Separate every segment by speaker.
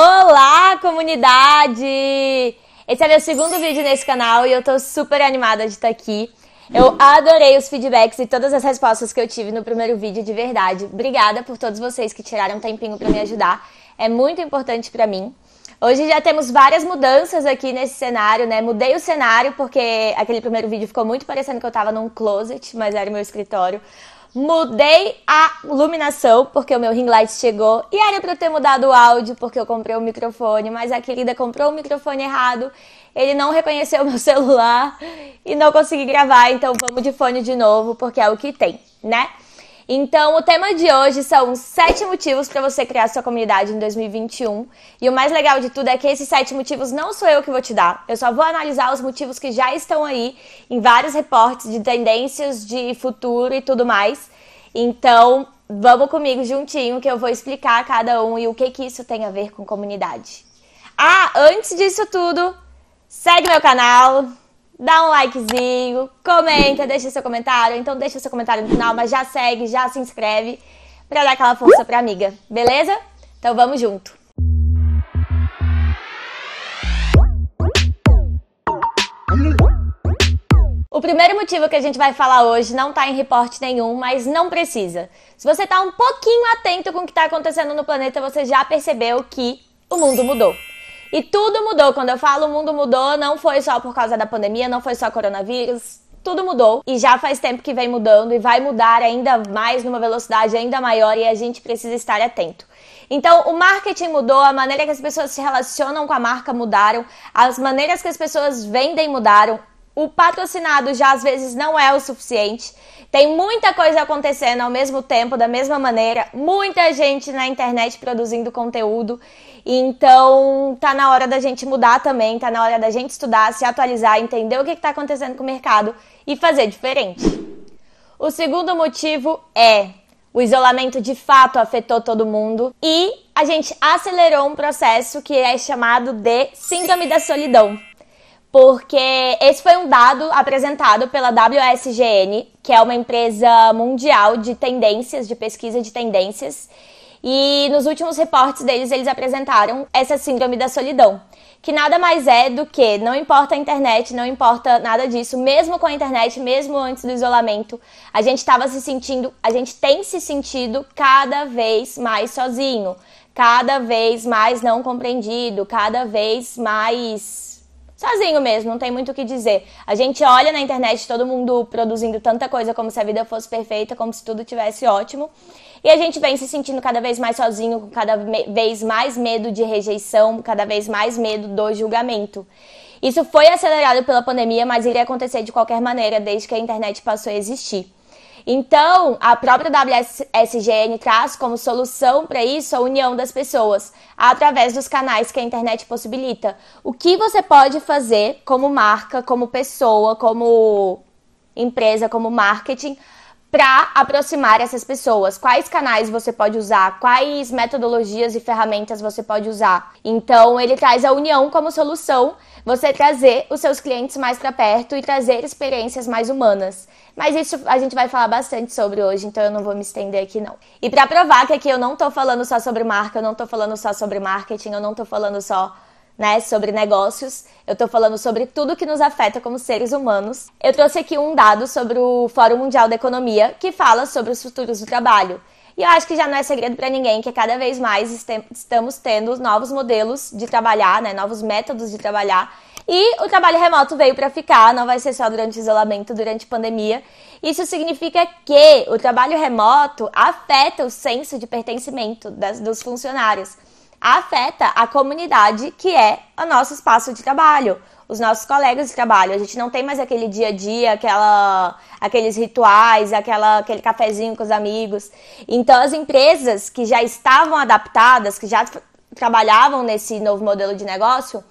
Speaker 1: Olá, comunidade! Esse é meu segundo vídeo nesse canal e eu tô super animada de estar aqui. Eu adorei os feedbacks e todas as respostas que eu tive no primeiro vídeo, de verdade. Obrigada por todos vocês que tiraram um tempinho para me ajudar. É muito importante para mim. Hoje já temos várias mudanças aqui nesse cenário, né? Mudei o cenário porque aquele primeiro vídeo ficou muito parecendo que eu tava num closet, mas era meu escritório. Mudei a iluminação porque o meu ring light chegou e era para eu ter mudado o áudio porque eu comprei o microfone, mas a querida comprou o microfone errado. Ele não reconheceu o meu celular e não consegui gravar, então vamos de fone de novo porque é o que tem, né? Então, o tema de hoje são sete motivos para você criar sua comunidade em 2021. E o mais legal de tudo é que esses sete motivos não sou eu que vou te dar. Eu só vou analisar os motivos que já estão aí em vários reportes de tendências de futuro e tudo mais. Então, vamos comigo juntinho que eu vou explicar cada um e o que que isso tem a ver com comunidade. Ah, antes disso tudo, segue meu canal, dá um likezinho, comenta, deixa seu comentário. Então deixa seu comentário no final, mas já segue, já se inscreve para dar aquela força pra amiga, beleza? Então vamos junto. O primeiro motivo que a gente vai falar hoje não está em reporte nenhum, mas não precisa. Se você está um pouquinho atento com o que está acontecendo no planeta, você já percebeu que o mundo mudou. E tudo mudou. Quando eu falo o mundo mudou, não foi só por causa da pandemia, não foi só coronavírus. Tudo mudou e já faz tempo que vem mudando e vai mudar ainda mais numa velocidade ainda maior e a gente precisa estar atento. Então, o marketing mudou, a maneira que as pessoas se relacionam com a marca mudaram, as maneiras que as pessoas vendem mudaram, o patrocinado já às vezes não é o suficiente. Tem muita coisa acontecendo ao mesmo tempo, da mesma maneira, muita gente na internet produzindo conteúdo. Então, tá na hora da gente mudar também, tá na hora da gente estudar, se atualizar, entender o que está acontecendo com o mercado e fazer diferente. O segundo motivo é o isolamento de fato afetou todo mundo e a gente acelerou um processo que é chamado de Síndrome da Solidão porque esse foi um dado apresentado pela WSGN, que é uma empresa mundial de tendências, de pesquisa de tendências. E nos últimos reportes deles, eles apresentaram essa síndrome da solidão, que nada mais é do que não importa a internet, não importa nada disso, mesmo com a internet, mesmo antes do isolamento, a gente estava se sentindo, a gente tem se sentido cada vez mais sozinho, cada vez mais não compreendido, cada vez mais sozinho mesmo, não tem muito o que dizer. A gente olha na internet todo mundo produzindo tanta coisa como se a vida fosse perfeita, como se tudo tivesse ótimo. E a gente vem se sentindo cada vez mais sozinho, com cada vez mais medo de rejeição, cada vez mais medo do julgamento. Isso foi acelerado pela pandemia, mas iria acontecer de qualquer maneira desde que a internet passou a existir. Então, a própria WSGN traz como solução para isso a união das pessoas, através dos canais que a internet possibilita. O que você pode fazer como marca, como pessoa, como empresa, como marketing, para aproximar essas pessoas? Quais canais você pode usar? Quais metodologias e ferramentas você pode usar? Então, ele traz a união como solução, você trazer os seus clientes mais para perto e trazer experiências mais humanas. Mas isso a gente vai falar bastante sobre hoje, então eu não vou me estender aqui não. E para provar que aqui eu não tô falando só sobre marca, eu não tô falando só sobre marketing, eu não tô falando só né, sobre negócios, eu tô falando sobre tudo que nos afeta como seres humanos. Eu trouxe aqui um dado sobre o Fórum Mundial da Economia que fala sobre os futuros do trabalho. E eu acho que já não é segredo para ninguém que cada vez mais estamos tendo novos modelos de trabalhar, né, novos métodos de trabalhar e o trabalho remoto veio para ficar, não vai ser só durante isolamento, durante pandemia. Isso significa que o trabalho remoto afeta o senso de pertencimento das, dos funcionários, afeta a comunidade que é o nosso espaço de trabalho, os nossos colegas de trabalho. A gente não tem mais aquele dia a dia, aquela, aqueles rituais, aquela, aquele cafezinho com os amigos. Então, as empresas que já estavam adaptadas, que já trabalhavam nesse novo modelo de negócio,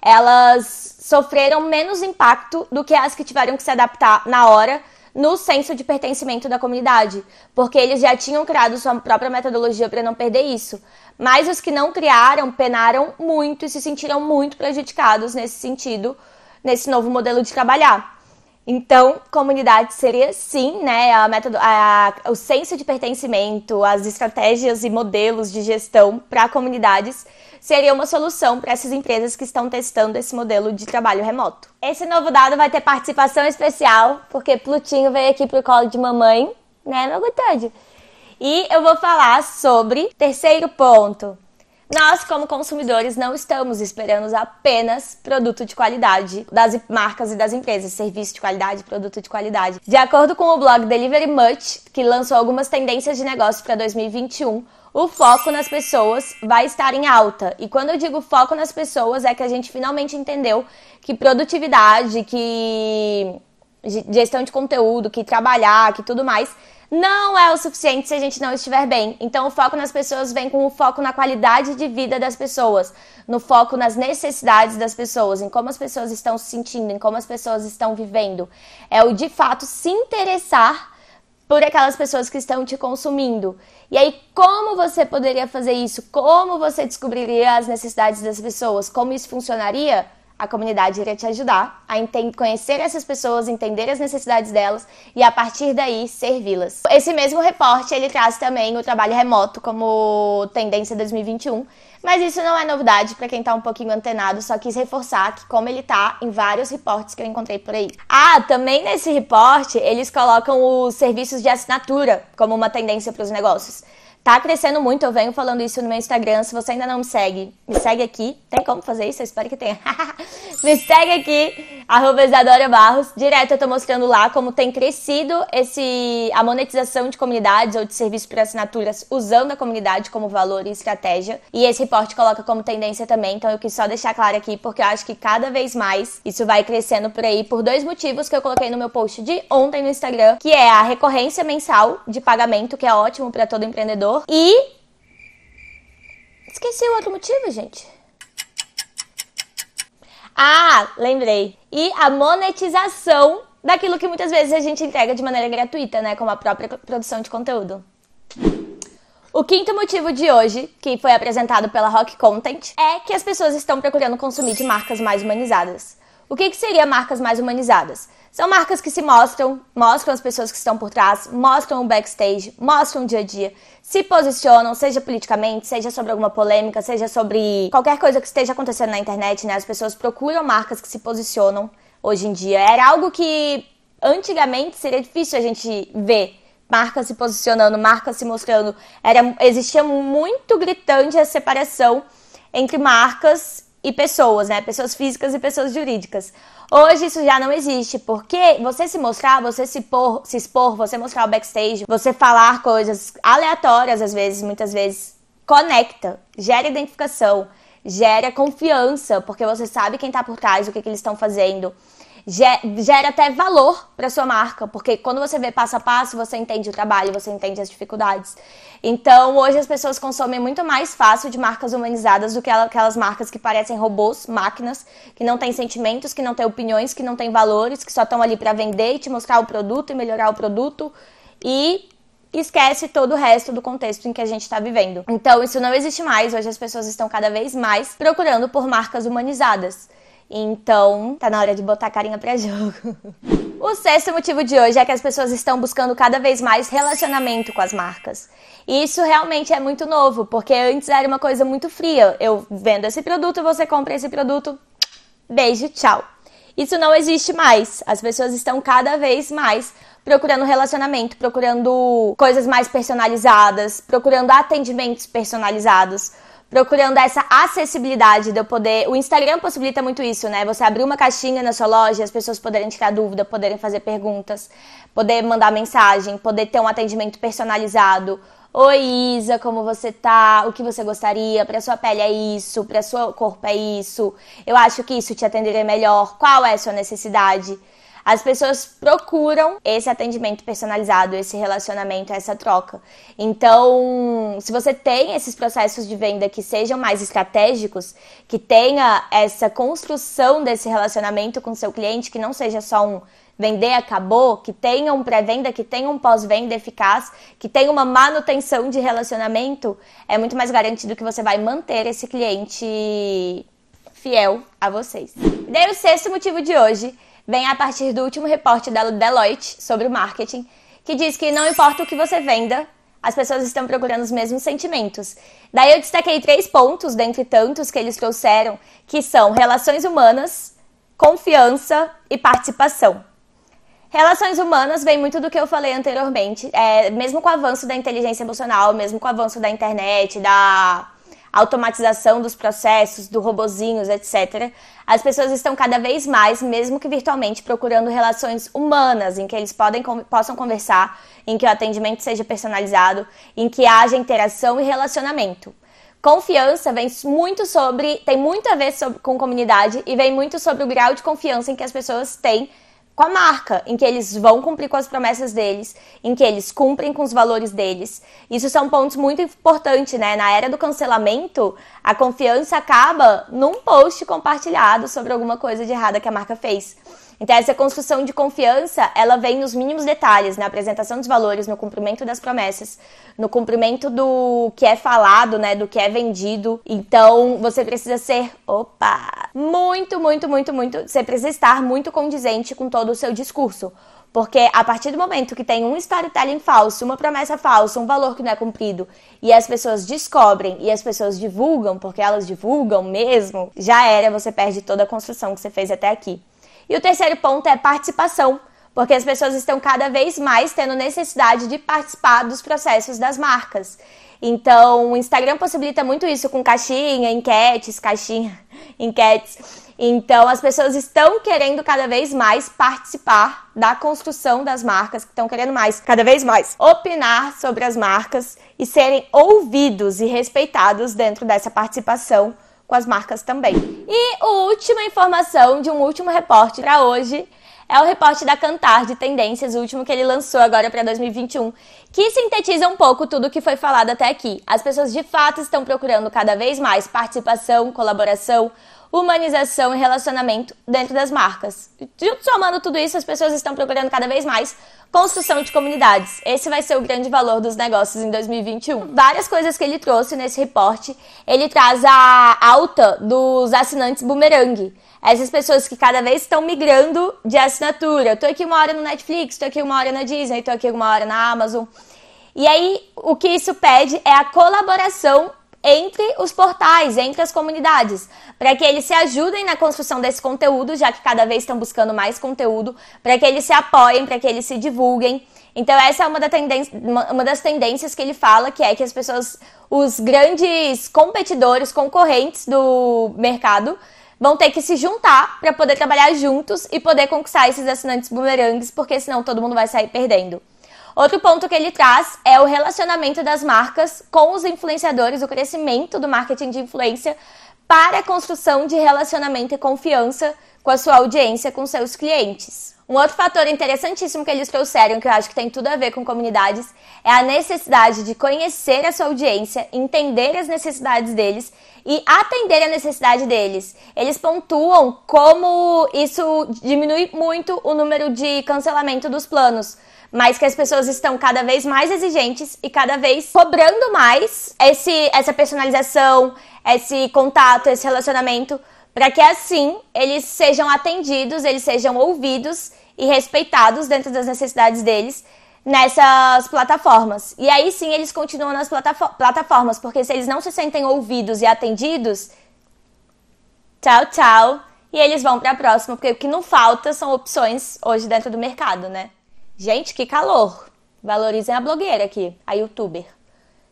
Speaker 1: elas sofreram menos impacto do que as que tiveram que se adaptar na hora no senso de pertencimento da comunidade, porque eles já tinham criado sua própria metodologia para não perder isso. Mas os que não criaram penaram muito e se sentiram muito prejudicados nesse sentido, nesse novo modelo de trabalhar. Então, comunidade seria sim, né, a método, a, o senso de pertencimento, as estratégias e modelos de gestão para comunidades seria uma solução para essas empresas que estão testando esse modelo de trabalho remoto. Esse novo dado vai ter participação especial, porque Plutinho veio aqui pro colo de mamãe, né, meu Gutade? E eu vou falar sobre terceiro ponto. Nós, como consumidores, não estamos esperando apenas produto de qualidade das marcas e das empresas, serviço de qualidade, produto de qualidade. De acordo com o blog Delivery Much, que lançou algumas tendências de negócio para 2021, o foco nas pessoas vai estar em alta. E quando eu digo foco nas pessoas, é que a gente finalmente entendeu que produtividade, que gestão de conteúdo, que trabalhar, que tudo mais não é o suficiente se a gente não estiver bem. Então, o foco nas pessoas vem com o foco na qualidade de vida das pessoas, no foco nas necessidades das pessoas, em como as pessoas estão se sentindo, em como as pessoas estão vivendo. É o de fato se interessar por aquelas pessoas que estão te consumindo. E aí, como você poderia fazer isso? Como você descobriria as necessidades das pessoas? Como isso funcionaria? A comunidade iria te ajudar a conhecer essas pessoas, entender as necessidades delas e a partir daí servi-las. Esse mesmo reporte ele traz também o trabalho remoto como tendência 2021, mas isso não é novidade para quem está um pouquinho antenado, só quis reforçar que como ele está em vários reportes que eu encontrei por aí. Ah, também nesse reporte eles colocam os serviços de assinatura como uma tendência para os negócios. Tá crescendo muito, eu venho falando isso no meu Instagram. Se você ainda não me segue, me segue aqui. Tem como fazer isso? Eu espero que tenha. me segue aqui, arroba Isadora Barros. Direto eu tô mostrando lá como tem crescido esse, a monetização de comunidades ou de serviços por assinaturas usando a comunidade como valor e estratégia. E esse reporte coloca como tendência também, então eu quis só deixar claro aqui, porque eu acho que cada vez mais isso vai crescendo por aí por dois motivos que eu coloquei no meu post de ontem no Instagram, que é a recorrência mensal de pagamento, que é ótimo para todo empreendedor e. Esqueci o outro motivo, gente. Ah, lembrei. E a monetização daquilo que muitas vezes a gente entrega de maneira gratuita, né? Como a própria produção de conteúdo. O quinto motivo de hoje, que foi apresentado pela Rock Content, é que as pessoas estão procurando consumir de marcas mais humanizadas. O que, que seria marcas mais humanizadas? São marcas que se mostram, mostram as pessoas que estão por trás, mostram o backstage, mostram o dia a dia, se posicionam, seja politicamente, seja sobre alguma polêmica, seja sobre qualquer coisa que esteja acontecendo na internet, né? As pessoas procuram marcas que se posicionam hoje em dia. Era algo que antigamente seria difícil a gente ver marcas se posicionando, marcas se mostrando. Era, existia muito gritante a separação entre marcas e pessoas, né? Pessoas físicas e pessoas jurídicas. Hoje isso já não existe, porque você se mostrar, você se, por, se expor, você mostrar o backstage, você falar coisas aleatórias, às vezes, muitas vezes, conecta, gera identificação, gera confiança, porque você sabe quem tá por trás, o que, que eles estão fazendo gera até valor para sua marca, porque quando você vê passo a passo, você entende o trabalho, você entende as dificuldades. Então, hoje as pessoas consomem muito mais fácil de marcas humanizadas do que aquelas marcas que parecem robôs, máquinas, que não têm sentimentos, que não têm opiniões, que não têm valores, que só estão ali para vender e te mostrar o produto e melhorar o produto e esquece todo o resto do contexto em que a gente está vivendo. Então, isso não existe mais. Hoje as pessoas estão cada vez mais procurando por marcas humanizadas. Então, tá na hora de botar a carinha pra jogo. O sexto motivo de hoje é que as pessoas estão buscando cada vez mais relacionamento com as marcas. E isso realmente é muito novo, porque antes era uma coisa muito fria. Eu vendo esse produto, você compra esse produto, beijo, tchau. Isso não existe mais. As pessoas estão cada vez mais procurando relacionamento, procurando coisas mais personalizadas, procurando atendimentos personalizados procurando essa acessibilidade de eu poder. O Instagram possibilita muito isso, né? Você abrir uma caixinha na sua loja, as pessoas poderem tirar dúvida, poderem fazer perguntas, poder mandar mensagem, poder ter um atendimento personalizado. Oi, Isa, como você tá? O que você gostaria? Para sua pele é isso, para seu corpo é isso. Eu acho que isso te atenderia melhor. Qual é a sua necessidade? As pessoas procuram esse atendimento personalizado, esse relacionamento, essa troca. Então, se você tem esses processos de venda que sejam mais estratégicos, que tenha essa construção desse relacionamento com seu cliente, que não seja só um vender acabou, que tenha um pré-venda, que tenha um pós-venda eficaz, que tenha uma manutenção de relacionamento, é muito mais garantido que você vai manter esse cliente fiel a vocês. E daí o sexto motivo de hoje vem a partir do último reporte da Deloitte sobre o marketing, que diz que não importa o que você venda, as pessoas estão procurando os mesmos sentimentos. Daí eu destaquei três pontos, dentre tantos que eles trouxeram, que são relações humanas, confiança e participação. Relações humanas vem muito do que eu falei anteriormente, é, mesmo com o avanço da inteligência emocional, mesmo com o avanço da internet, da automatização dos processos, do robozinhos, etc. As pessoas estão cada vez mais, mesmo que virtualmente, procurando relações humanas, em que eles podem, possam conversar, em que o atendimento seja personalizado, em que haja interação e relacionamento. Confiança vem muito sobre, tem muito a ver sobre, com comunidade e vem muito sobre o grau de confiança em que as pessoas têm com a marca, em que eles vão cumprir com as promessas deles, em que eles cumprem com os valores deles. Isso são pontos muito importantes, né? Na era do cancelamento, a confiança acaba num post compartilhado sobre alguma coisa de errada que a marca fez. Então, essa construção de confiança, ela vem nos mínimos detalhes, na apresentação dos valores, no cumprimento das promessas, no cumprimento do que é falado, né, do que é vendido. Então, você precisa ser, opa, muito, muito, muito, muito, você precisa estar muito condizente com todo o seu discurso. Porque a partir do momento que tem um storytelling falso, uma promessa falsa, um valor que não é cumprido, e as pessoas descobrem e as pessoas divulgam, porque elas divulgam mesmo, já era, você perde toda a construção que você fez até aqui. E o terceiro ponto é participação, porque as pessoas estão cada vez mais tendo necessidade de participar dos processos das marcas. Então, o Instagram possibilita muito isso com caixinha, enquetes, caixinha, enquetes. Então, as pessoas estão querendo cada vez mais participar da construção das marcas, estão querendo mais, cada vez mais, opinar sobre as marcas e serem ouvidos e respeitados dentro dessa participação com as marcas também. E a última informação de um último reporte para hoje é o reporte da Cantar de Tendências, o último que ele lançou agora para 2021, que sintetiza um pouco tudo o que foi falado até aqui. As pessoas de fato estão procurando cada vez mais participação, colaboração, humanização e relacionamento dentro das marcas. Somando tudo isso, as pessoas estão procurando cada vez mais construção de comunidades. Esse vai ser o grande valor dos negócios em 2021. Várias coisas que ele trouxe nesse reporte. Ele traz a alta dos assinantes boomerang. Essas pessoas que cada vez estão migrando de assinatura. Tô aqui uma hora no Netflix, tô aqui uma hora na Disney, tô aqui uma hora na Amazon. E aí, o que isso pede é a colaboração entre os portais, entre as comunidades, para que eles se ajudem na construção desse conteúdo, já que cada vez estão buscando mais conteúdo, para que eles se apoiem, para que eles se divulguem. Então essa é uma, da uma das tendências que ele fala, que é que as pessoas, os grandes competidores, concorrentes do mercado, vão ter que se juntar para poder trabalhar juntos e poder conquistar esses assinantes bumerangues, porque senão todo mundo vai sair perdendo. Outro ponto que ele traz é o relacionamento das marcas com os influenciadores, o crescimento do marketing de influência para a construção de relacionamento e confiança com a sua audiência, com seus clientes. Um outro fator interessantíssimo que eles trouxeram, que eu acho que tem tudo a ver com comunidades, é a necessidade de conhecer a sua audiência, entender as necessidades deles e atender a necessidade deles. Eles pontuam como isso diminui muito o número de cancelamento dos planos mas que as pessoas estão cada vez mais exigentes e cada vez cobrando mais esse, essa personalização, esse contato, esse relacionamento, para que assim eles sejam atendidos, eles sejam ouvidos e respeitados dentro das necessidades deles nessas plataformas. E aí sim eles continuam nas plataformas, porque se eles não se sentem ouvidos e atendidos, tchau, tchau, e eles vão para a próxima, porque o que não falta são opções hoje dentro do mercado, né? Gente, que calor! Valorizem a blogueira aqui, a youtuber,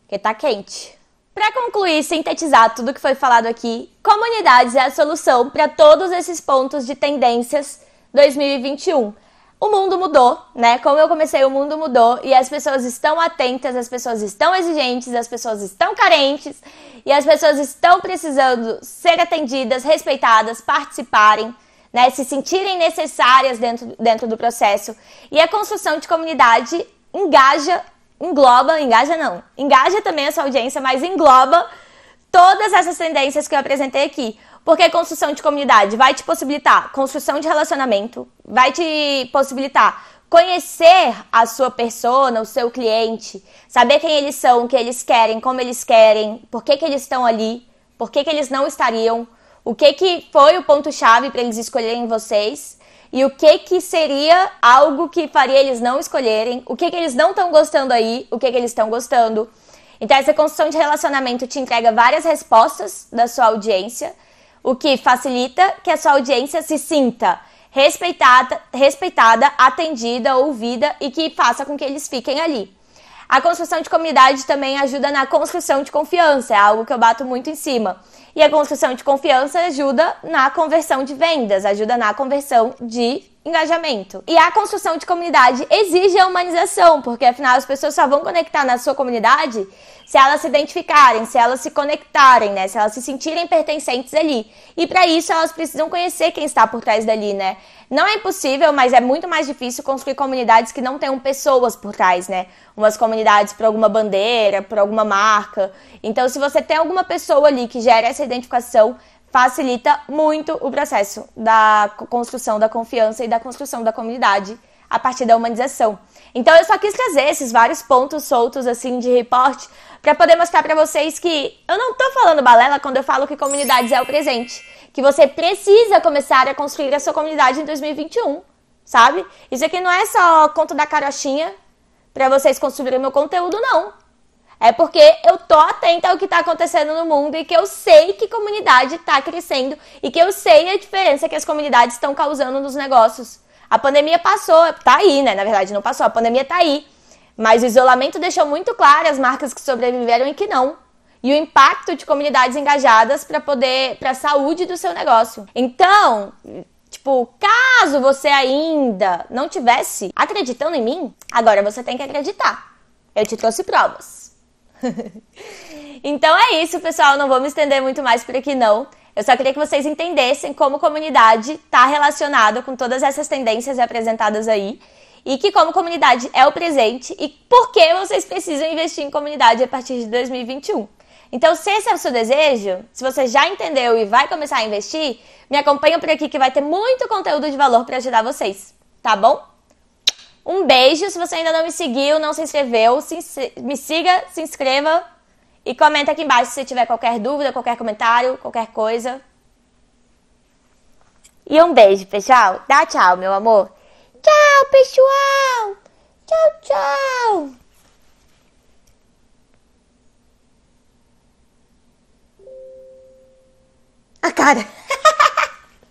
Speaker 1: que tá quente. Para concluir e sintetizar tudo que foi falado aqui, comunidades é a solução para todos esses pontos de tendências 2021. O mundo mudou, né? Como eu comecei, o mundo mudou e as pessoas estão atentas, as pessoas estão exigentes, as pessoas estão carentes e as pessoas estão precisando ser atendidas, respeitadas, participarem né, se sentirem necessárias dentro, dentro do processo. E a construção de comunidade engaja, engloba, engaja não, engaja também a sua audiência, mas engloba todas essas tendências que eu apresentei aqui. Porque construção de comunidade vai te possibilitar construção de relacionamento, vai te possibilitar conhecer a sua persona, o seu cliente, saber quem eles são, o que eles querem, como eles querem, por que, que eles estão ali, por que, que eles não estariam, o que, que foi o ponto-chave para eles escolherem vocês. e o que que seria algo que faria eles não escolherem, o que que eles não estão gostando aí, o que que eles estão gostando. Então essa construção de relacionamento te entrega várias respostas da sua audiência, o que facilita que a sua audiência se sinta respeitada, respeitada, atendida, ouvida e que faça com que eles fiquem ali. A construção de comunidade também ajuda na construção de confiança, é algo que eu bato muito em cima. E a construção de confiança ajuda na conversão de vendas, ajuda na conversão de engajamento. E a construção de comunidade exige a humanização, porque afinal as pessoas só vão conectar na sua comunidade se elas se identificarem, se elas se conectarem, né? Se elas se sentirem pertencentes ali. E para isso elas precisam conhecer quem está por trás dali, né? Não é impossível, mas é muito mais difícil construir comunidades que não tenham pessoas por trás, né? Umas comunidades por alguma bandeira, por alguma marca. Então, se você tem alguma pessoa ali que gera essa identificação, facilita muito o processo da construção da confiança e da construção da comunidade a partir da humanização. Então eu só quis trazer esses vários pontos soltos assim de reporte para poder mostrar para vocês que eu não tô falando balela quando eu falo que comunidades é o presente, que você precisa começar a construir a sua comunidade em 2021, sabe? Isso aqui não é só conto da carochinha para vocês consumirem meu conteúdo não. É porque eu tô atenta ao que tá acontecendo no mundo e que eu sei que comunidade tá crescendo e que eu sei a diferença que as comunidades estão causando nos negócios. A pandemia passou, tá aí, né? Na verdade, não passou, a pandemia tá aí. Mas o isolamento deixou muito claro as marcas que sobreviveram e que não. E o impacto de comunidades engajadas para poder, para a saúde do seu negócio. Então, tipo, caso você ainda não tivesse acreditando em mim, agora você tem que acreditar. Eu te trouxe provas. então é isso, pessoal. Não vou me estender muito mais por aqui, não. Eu só queria que vocês entendessem como comunidade está relacionada com todas essas tendências apresentadas aí. E que como comunidade é o presente e por que vocês precisam investir em comunidade a partir de 2021. Então, se esse é o seu desejo, se você já entendeu e vai começar a investir, me acompanha por aqui que vai ter muito conteúdo de valor para ajudar vocês, tá bom? Um beijo, se você ainda não me seguiu, não se inscreveu, se, me siga, se inscreva e comenta aqui embaixo se tiver qualquer dúvida, qualquer comentário, qualquer coisa. E um beijo, pessoal. Dá tchau, meu amor. Tchau, pessoal. Tchau, tchau. A cara.